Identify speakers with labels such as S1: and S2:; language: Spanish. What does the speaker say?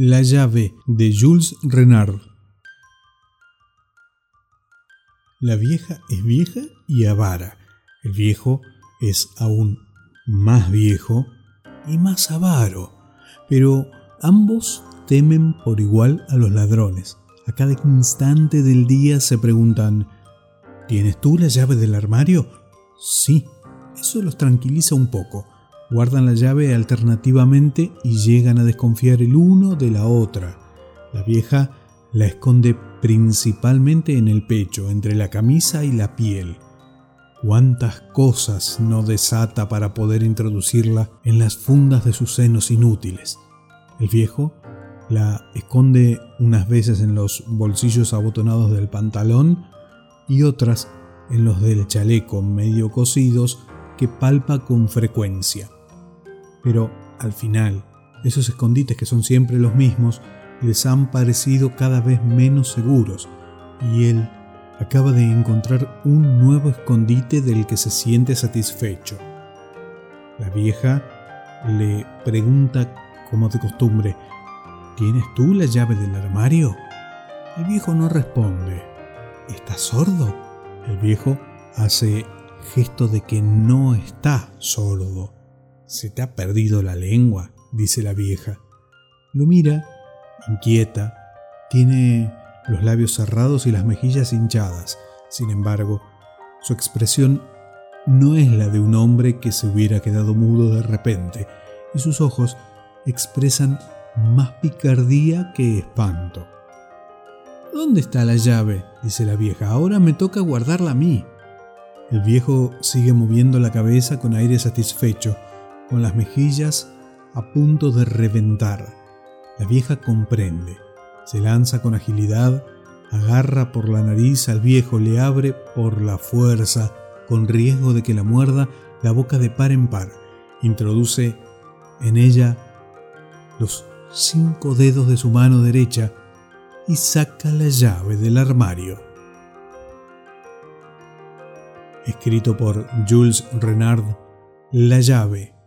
S1: La llave de Jules Renard. La vieja es vieja y avara. El viejo es aún más viejo y más avaro. Pero ambos temen por igual a los ladrones. A cada instante del día se preguntan, ¿tienes tú la llave del armario? Sí, eso los tranquiliza un poco guardan la llave alternativamente y llegan a desconfiar el uno de la otra. La vieja la esconde principalmente en el pecho, entre la camisa y la piel. Cuántas cosas no desata para poder introducirla en las fundas de sus senos inútiles. El viejo la esconde unas veces en los bolsillos abotonados del pantalón y otras en los del chaleco medio cosidos que palpa con frecuencia. Pero al final, esos escondites que son siempre los mismos, les han parecido cada vez menos seguros, y él acaba de encontrar un nuevo escondite del que se siente satisfecho. La vieja le pregunta, como de costumbre, ¿Tienes tú la llave del armario? El viejo no responde. ¿Estás sordo? El viejo hace gesto de que no está sordo. ¿Se te ha perdido la lengua? dice la vieja. Lo mira, inquieta, tiene los labios cerrados y las mejillas hinchadas. Sin embargo, su expresión no es la de un hombre que se hubiera quedado mudo de repente, y sus ojos expresan más picardía que espanto. ¿Dónde está la llave? dice la vieja. Ahora me toca guardarla a mí. El viejo sigue moviendo la cabeza con aire satisfecho con las mejillas a punto de reventar. La vieja comprende, se lanza con agilidad, agarra por la nariz al viejo, le abre por la fuerza, con riesgo de que la muerda la boca de par en par, introduce en ella los cinco dedos de su mano derecha y saca la llave del armario. Escrito por Jules Renard, La llave